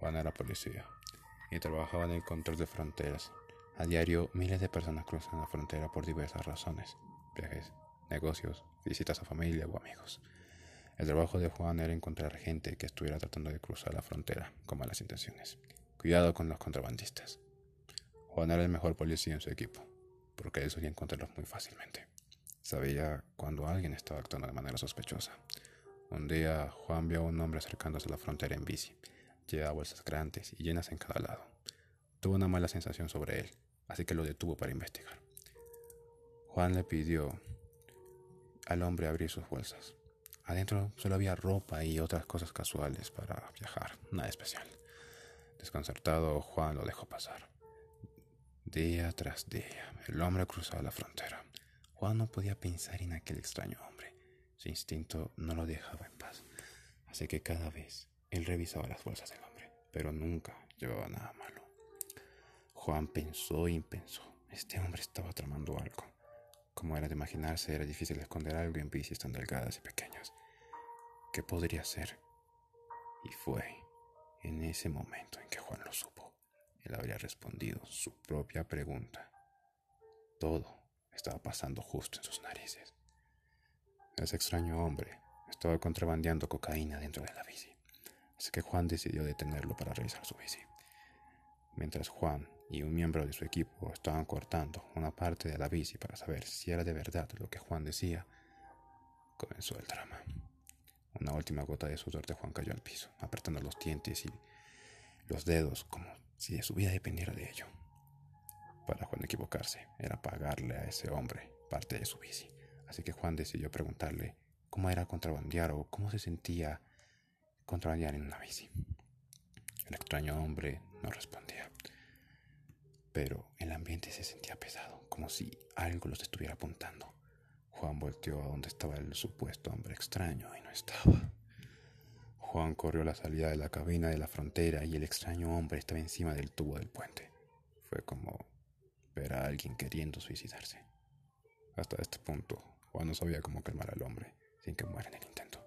Juan era policía y trabajaba en el control de fronteras. A diario, miles de personas cruzan la frontera por diversas razones: viajes, negocios, visitas a familia o amigos. El trabajo de Juan era encontrar gente que estuviera tratando de cruzar la frontera con malas intenciones. Cuidado con los contrabandistas. Juan era el mejor policía en su equipo, porque él solía encontrarlos muy fácilmente. Sabía cuando alguien estaba actuando de manera sospechosa. Un día, Juan vio a un hombre acercándose a la frontera en bici. Llevaba bolsas grandes y llenas en cada lado. Tuvo una mala sensación sobre él, así que lo detuvo para investigar. Juan le pidió al hombre abrir sus bolsas. Adentro solo había ropa y otras cosas casuales para viajar, nada especial. Desconcertado, Juan lo dejó pasar. Día tras día, el hombre cruzaba la frontera. Juan no podía pensar en aquel extraño hombre. Su instinto no lo dejaba en paz. Así que cada vez él revisaba las bolsas del hombre, pero nunca llevaba nada malo. Juan pensó y pensó. Este hombre estaba tramando algo. Como era de imaginarse, era difícil esconder algo en bicis tan delgadas y pequeñas. ¿Qué podría ser? Y fue en ese momento en que Juan lo supo. Él habría respondido su propia pregunta. Todo estaba pasando justo en sus narices. Ese extraño hombre estaba contrabandeando cocaína dentro de la bici, así que Juan decidió detenerlo para revisar su bici. Mientras Juan y un miembro de su equipo estaban cortando una parte de la bici para saber si era de verdad lo que Juan decía, comenzó el drama. Una última gota de sudor de Juan cayó al piso, apretando los dientes y los dedos como si de su vida dependiera de ello. Para Juan equivocarse era pagarle a ese hombre parte de su bici, así que Juan decidió preguntarle cómo era contrabandear o cómo se sentía en una bici. El extraño hombre no respondía pero el ambiente se sentía pesado, como si algo los estuviera apuntando. Juan volteó a donde estaba el supuesto hombre extraño y no estaba. Juan corrió a la salida de la cabina de la frontera y el extraño hombre estaba encima del tubo del puente. Fue como ver a alguien queriendo suicidarse. Hasta este punto, Juan no sabía cómo calmar al hombre sin que muera en el intento.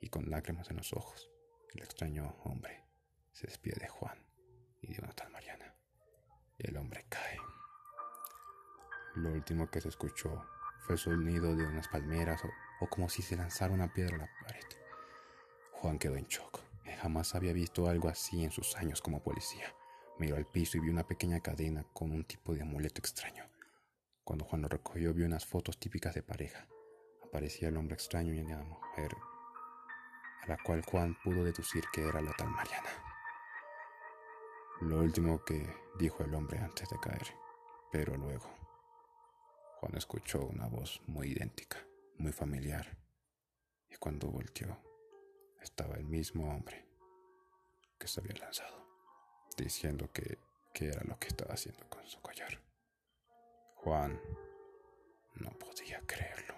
Y con lágrimas en los ojos, el extraño hombre se despide de Juan y de una tal Mariana el hombre cae. Lo último que se escuchó fue el sonido de unas palmeras o, como si se lanzara una piedra a la pared. Juan quedó en shock. jamás había visto algo así en sus años como policía. Miró al piso y vio una pequeña cadena con un tipo de amuleto extraño. Cuando Juan lo recogió vio unas fotos típicas de pareja. Aparecía el hombre extraño y una mujer, a la cual Juan pudo deducir que era la tal Mariana. Lo último que dijo el hombre antes de caer, pero luego Juan escuchó una voz muy idéntica, muy familiar, y cuando volteó estaba el mismo hombre que se había lanzado, diciendo que, que era lo que estaba haciendo con su collar. Juan no podía creerlo.